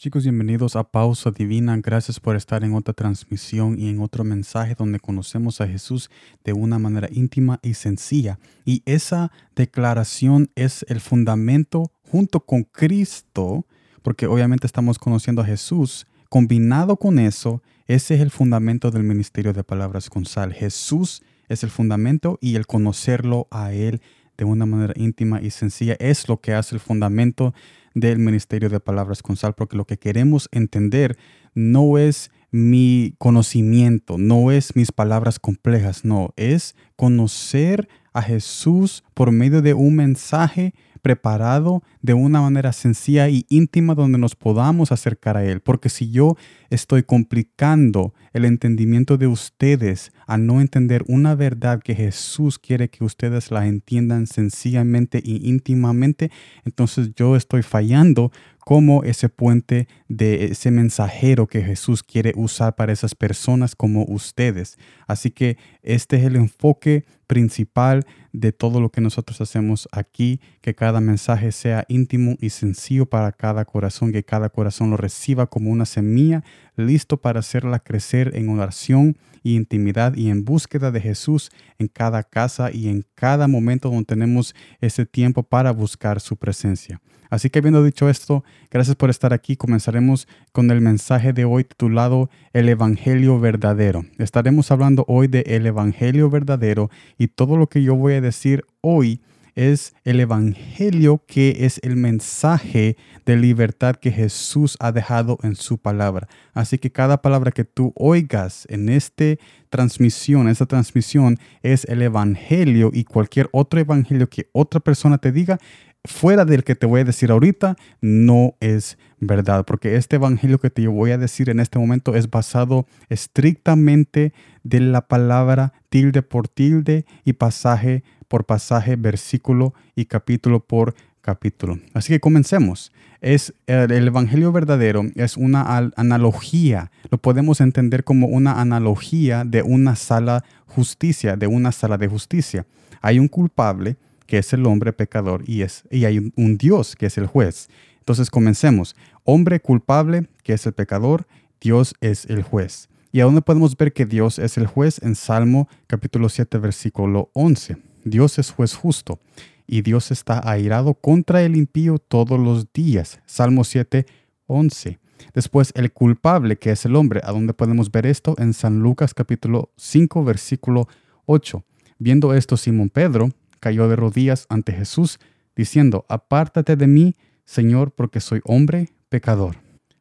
Chicos, bienvenidos a Pausa Divina. Gracias por estar en otra transmisión y en otro mensaje donde conocemos a Jesús de una manera íntima y sencilla. Y esa declaración es el fundamento junto con Cristo, porque obviamente estamos conociendo a Jesús. Combinado con eso, ese es el fundamento del ministerio de palabras con sal. Jesús es el fundamento y el conocerlo a Él de una manera íntima y sencilla es lo que hace el fundamento del ministerio de palabras con sal, porque lo que queremos entender no es mi conocimiento, no es mis palabras complejas, no, es conocer a Jesús por medio de un mensaje preparado de una manera sencilla y íntima donde nos podamos acercar a Él. Porque si yo estoy complicando el entendimiento de ustedes a no entender una verdad que Jesús quiere que ustedes la entiendan sencillamente y íntimamente, entonces yo estoy fallando como ese puente de ese mensajero que Jesús quiere usar para esas personas como ustedes. Así que este es el enfoque principal de todo lo que nosotros hacemos aquí, que cada mensaje sea íntimo y sencillo para cada corazón, que cada corazón lo reciba como una semilla, listo para hacerla crecer en oración y intimidad y en búsqueda de Jesús en cada casa y en cada momento donde tenemos ese tiempo para buscar su presencia. Así que habiendo dicho esto, gracias por estar aquí. Comenzaremos con el mensaje de hoy titulado El Evangelio Verdadero. Estaremos hablando hoy de el Evangelio Verdadero y todo lo que yo voy a decir hoy es el Evangelio que es el mensaje de libertad que Jesús ha dejado en su palabra. Así que cada palabra que tú oigas en esta transmisión, esta transmisión es el Evangelio y cualquier otro Evangelio que otra persona te diga fuera del que te voy a decir ahorita, no es verdad, porque este evangelio que te voy a decir en este momento es basado estrictamente de la palabra tilde por tilde y pasaje por pasaje, versículo y capítulo por capítulo. Así que comencemos. Es el, evangelio verdadero es una analogía, lo podemos entender como una analogía de una sala justicia, de una sala de justicia. Hay un culpable que es el hombre pecador, y, es, y hay un, Dios, que es el juez. Entonces comencemos. Hombre culpable, que es el pecador, Dios es el juez. ¿Y a dónde podemos ver que Dios es el juez? En Salmo capítulo 7, versículo 11. Dios es juez justo y Dios está airado contra el impío todos los días. Salmo 7, 11. Después el culpable, que es el hombre. ¿A dónde podemos ver esto? En San Lucas capítulo 5, versículo 8. Viendo esto, Simón Pedro cayó de rodillas ante Jesús, diciendo, Apártate de mí, Señor, porque soy hombre pecador.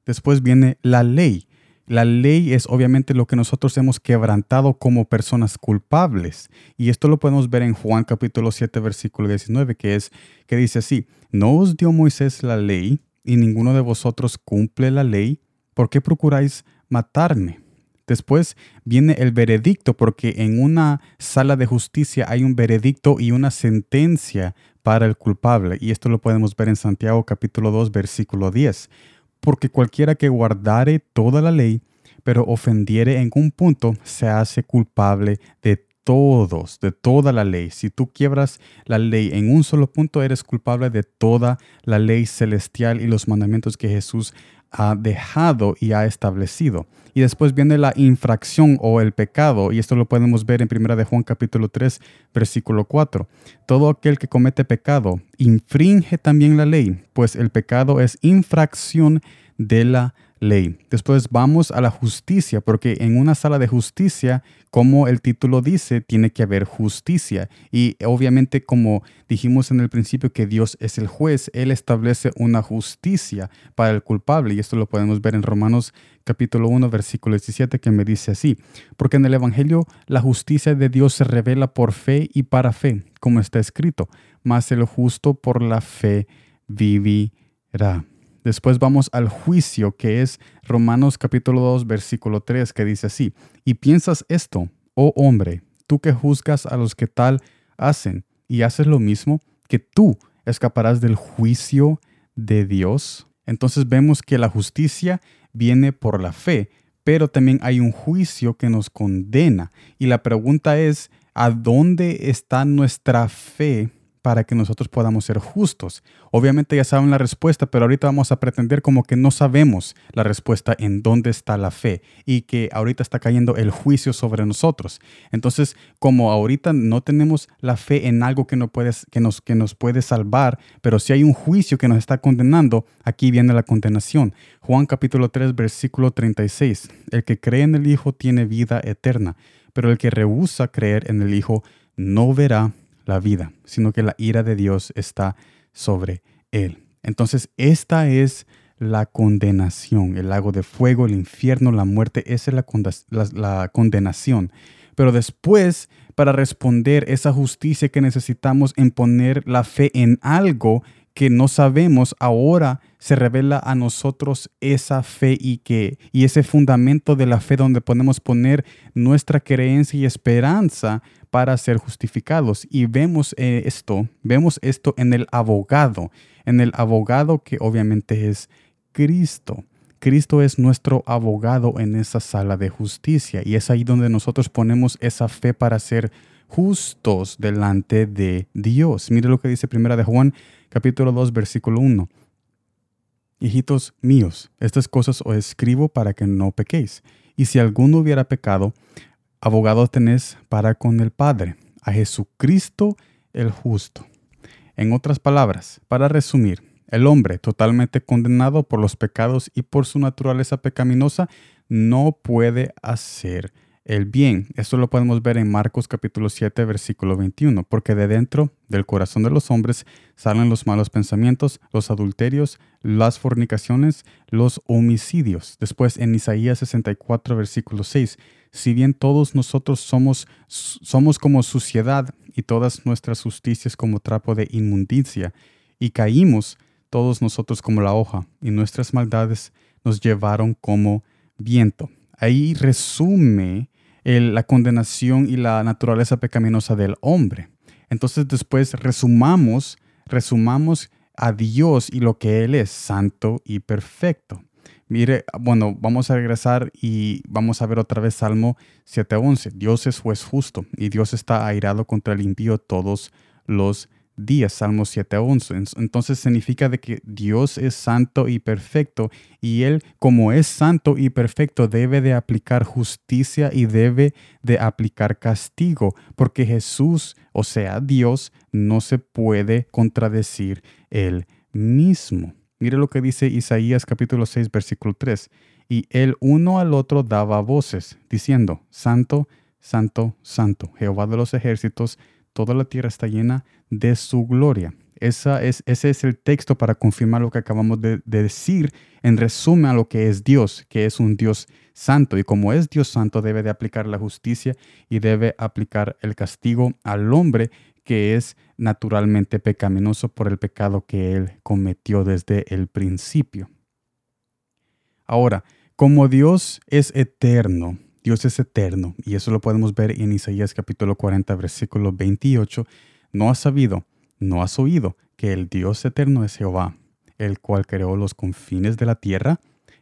Después viene la ley. La ley es obviamente lo que nosotros hemos quebrantado como personas culpables. Y esto lo podemos ver en Juan capítulo 7, versículo 19, que es que dice así, ¿no os dio Moisés la ley y ninguno de vosotros cumple la ley? ¿Por qué procuráis matarme? Después viene el veredicto, porque en una sala de justicia hay un veredicto y una sentencia para el culpable. Y esto lo podemos ver en Santiago capítulo 2, versículo 10. Porque cualquiera que guardare toda la ley, pero ofendiere en un punto, se hace culpable de todos, de toda la ley. Si tú quiebras la ley en un solo punto, eres culpable de toda la ley celestial y los mandamientos que Jesús ha dejado y ha establecido. Y después viene la infracción o el pecado, y esto lo podemos ver en 1 de Juan capítulo 3, versículo 4. Todo aquel que comete pecado infringe también la ley, pues el pecado es infracción de la ley. Después vamos a la justicia, porque en una sala de justicia, como el título dice, tiene que haber justicia. Y obviamente, como dijimos en el principio que Dios es el juez, Él establece una justicia para el culpable. Y esto lo podemos ver en Romanos capítulo 1, versículo 17, que me dice así, porque en el Evangelio la justicia de Dios se revela por fe y para fe, como está escrito, mas el justo por la fe vivirá. Después vamos al juicio, que es Romanos capítulo 2, versículo 3, que dice así, y piensas esto, oh hombre, tú que juzgas a los que tal hacen y haces lo mismo, que tú escaparás del juicio de Dios. Entonces vemos que la justicia viene por la fe, pero también hay un juicio que nos condena. Y la pregunta es, ¿a dónde está nuestra fe para que nosotros podamos ser justos? Obviamente ya saben la respuesta, pero ahorita vamos a pretender como que no sabemos la respuesta en dónde está la fe y que ahorita está cayendo el juicio sobre nosotros. Entonces, como ahorita no tenemos la fe en algo que, no puedes, que, nos, que nos puede salvar, pero si hay un juicio que nos está condenando, aquí viene la condenación. Juan capítulo 3, versículo 36. El que cree en el Hijo tiene vida eterna, pero el que rehúsa creer en el Hijo no verá la vida, sino que la ira de Dios está sobre él. Entonces, esta es la condenación, el lago de fuego, el infierno, la muerte, esa es la, la, condenación. Pero después, para responder esa justicia que necesitamos en poner la fe en algo que no sabemos, ahora se revela a nosotros esa fe y que y ese fundamento de la fe donde podemos poner nuestra creencia y esperanza para ser justificados. Y vemos eh, esto, vemos esto en el abogado, en el abogado que obviamente es Cristo. Cristo es nuestro abogado en esa sala de justicia y es ahí donde nosotros ponemos esa fe para ser justos delante de Dios. Mire lo que dice Primera de Juan, capítulo 2, versículo 1. Hijitos míos, estas cosas os escribo para que no pequéis. Y si alguno hubiera pecado, abogado tenés para con el Padre, a Jesucristo el justo. En otras palabras, para resumir, el hombre totalmente condenado por los pecados y por su naturaleza pecaminosa no puede hacer el bien. Esto lo podemos ver en Marcos capítulo 7 versículo 21, porque de dentro del corazón de los hombres salen los malos pensamientos, los adulterios, las fornicaciones, los homicidios. Después en Isaías 64 versículo 6, si bien todos nosotros somos, somos como suciedad y todas nuestras justicias como trapo de inmundicia, y caímos todos nosotros como la hoja, y nuestras maldades nos llevaron como viento. Ahí resume la condenación y la naturaleza pecaminosa del hombre. Entonces después resumamos, resumamos a Dios y lo que Él es, santo y perfecto. Mire, bueno, vamos a regresar y vamos a ver otra vez Salmo 7.11. Dios es juez justo y Dios está airado contra el impío todos los días. Salmo 7.11. Entonces significa de que Dios es santo y perfecto y Él como es santo y perfecto debe de aplicar justicia y debe de aplicar castigo porque Jesús, o sea, Dios, no se puede contradecir Él mismo. Mire lo que dice Isaías capítulo 6 versículo 3. Y el uno al otro daba voces, diciendo, Santo, Santo, Santo, Jehová de los ejércitos, toda la tierra está llena de su gloria. Esa es, ese es el texto para confirmar lo que acabamos de, de, decir en resumen a lo que es Dios, que es un Dios santo. Y como es Dios santo, debe de aplicar la justicia y debe aplicar el castigo al hombre que es naturalmente pecaminoso por el pecado que él cometió desde el principio. Ahora, como Dios es eterno, Dios es eterno, y eso lo podemos ver en Isaías capítulo 40, versículo 28, no has sabido, no has oído que el Dios eterno es Jehová, el cual creó los confines de la tierra,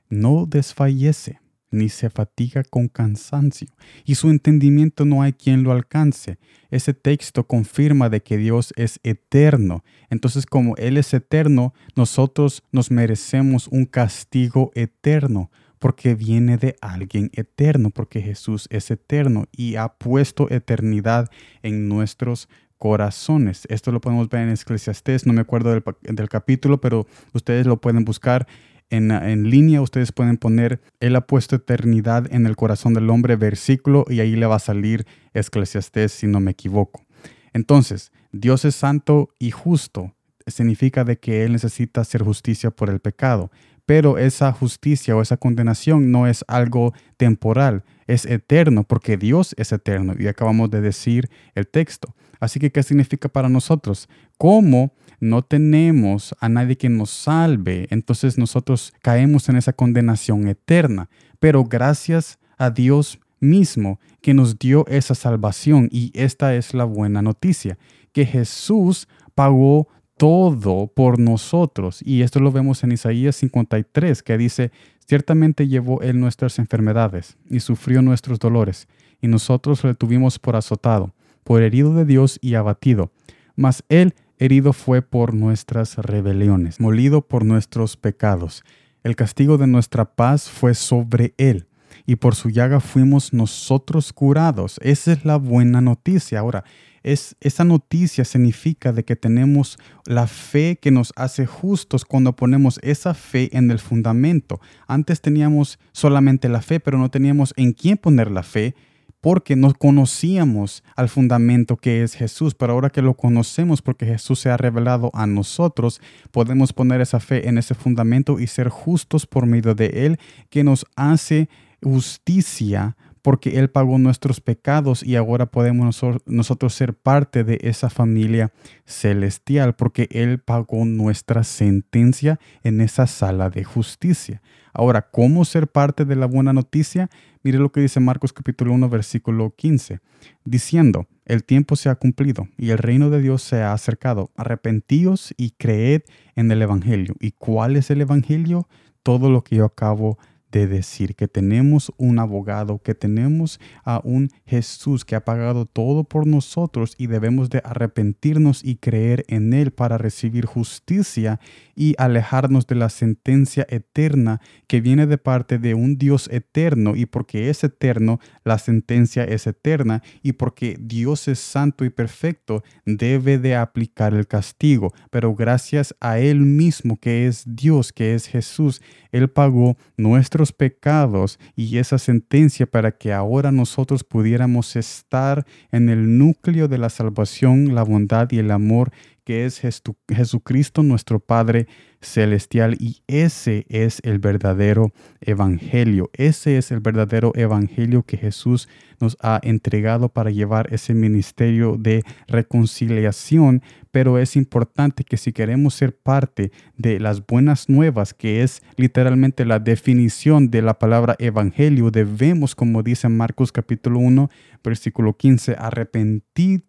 no desfallece ni se fatiga con cansancio, y su entendimiento no hay quien lo alcance. Ese texto confirma de que Dios es eterno. Entonces, como Él es eterno, nosotros nos merecemos un castigo eterno, porque viene de alguien eterno, porque Jesús es eterno y ha puesto eternidad en nuestros corazones. Esto lo podemos ver en Eclesiastés, no me acuerdo del, capítulo, pero ustedes lo pueden buscar en, línea ustedes pueden poner, Él ha puesto eternidad en el corazón del hombre, versículo, y ahí le va a salir Eclesiastés si no me equivoco. Entonces, Dios es santo y justo. Significa de que Él necesita hacer justicia por el pecado. Pero esa justicia o esa condenación no es algo temporal, es eterno, porque Dios es eterno. Y acabamos de decir el texto. Así que, ¿qué significa para nosotros? ¿Cómo no tenemos a nadie que nos salve, entonces nosotros caemos en esa condenación eterna. Pero gracias a Dios mismo que nos dio esa salvación y esta es la buena noticia, que Jesús pagó todo por nosotros. Y esto lo vemos en Isaías 53, que dice, ciertamente llevó él nuestras enfermedades y sufrió nuestros dolores, y nosotros le tuvimos por azotado, por herido de Dios y abatido. Mas él herido fue por nuestras rebeliones, molido por nuestros pecados. El castigo de nuestra paz fue sobre él, y por su llaga fuimos nosotros curados. Esa es la buena noticia. Ahora, es, esa noticia significa de que tenemos la fe que nos hace justos cuando ponemos esa fe en el fundamento. Antes teníamos solamente la fe, pero no teníamos en quién poner la fe porque no conocíamos al fundamento que es Jesús, pero ahora que lo conocemos porque Jesús se ha revelado a nosotros, podemos poner esa fe en ese fundamento y ser justos por medio de Él, que nos hace justicia porque Él pagó nuestros pecados y ahora podemos nosotros ser parte de esa familia celestial, porque Él pagó nuestra sentencia en esa sala de justicia. Ahora, ¿cómo ser parte de la buena noticia? Mire lo que dice Marcos capítulo 1, versículo 15, diciendo, el tiempo se ha cumplido y el reino de Dios se ha acercado. Arrepentíos y creed en el Evangelio. ¿Y cuál es el Evangelio? Todo lo que yo acabo de de decir que tenemos un abogado, que tenemos a un Jesús que ha pagado todo por nosotros y debemos de arrepentirnos y creer en Él para recibir justicia y alejarnos de la sentencia eterna que viene de parte de un Dios eterno y porque es eterno, la sentencia es eterna y porque Dios es santo y perfecto, debe de aplicar el castigo. Pero gracias a Él mismo que es Dios, que es Jesús, Él pagó nuestro pecados y esa sentencia para que ahora nosotros pudiéramos estar en el núcleo de la salvación, la bondad y el amor que es Jesucristo nuestro Padre celestial y ese es el verdadero evangelio. Ese es el verdadero evangelio que Jesús nos ha entregado para llevar ese ministerio de reconciliación, pero es importante que si queremos ser parte de las buenas nuevas, que es literalmente la definición de la palabra evangelio, debemos, como dice Marcos capítulo 1, versículo 15, arrepentir,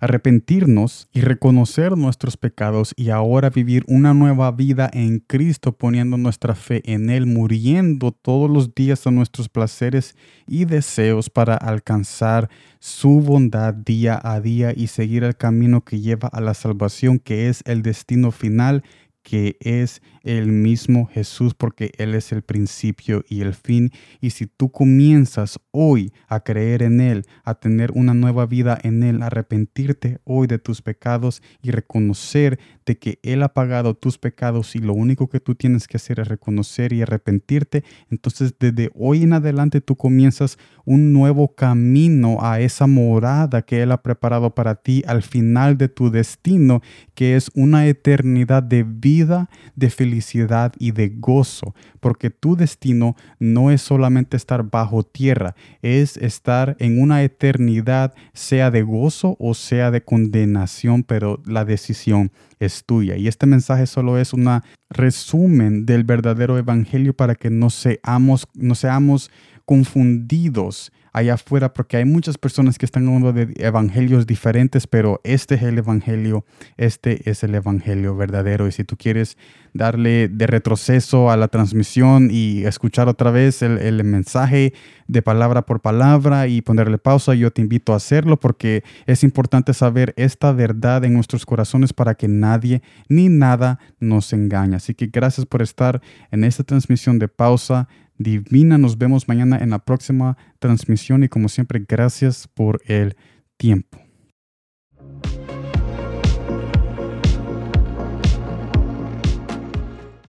arrepentirnos y reconocer nuestros pecados y ahora vivir una nueva vida en Cristo, poniendo nuestra fe en Él, muriendo todos los días a nuestros placeres y deseos para alcanzar su bondad día a día y seguir el camino que lleva a la salvación, que es el destino final que es el mismo Jesús porque Él es el principio y el fin. Y si tú comienzas hoy a creer en Él, a tener una nueva vida en Él, a arrepentirte hoy de tus pecados y reconocer de que Él ha pagado tus pecados y lo único que tú tienes que hacer es reconocer y arrepentirte, entonces desde hoy en adelante tú comienzas un nuevo camino a esa morada que Él ha preparado para ti al final de tu destino, que es una eternidad de vida, de felicidad y de gozo, porque tu destino no es solamente estar bajo tierra, es estar en una eternidad, sea de gozo o sea de condenación, pero la decisión es tuya. Y este mensaje solo es un resumen del verdadero evangelio para que no seamos, no seamos confundidos allá afuera porque hay muchas personas que están hablando de evangelios diferentes, pero este es el evangelio, este es el evangelio verdadero. Y si tú quieres darle de retroceso a la transmisión y escuchar otra vez el, mensaje de palabra por palabra y ponerle pausa, yo te invito a hacerlo porque es importante saber esta verdad en nuestros corazones para que nadie ni nada nos engañe. Así que gracias por estar en esta transmisión de pausa divina. Nos vemos mañana en la próxima transmisión y como siempre, gracias por el tiempo.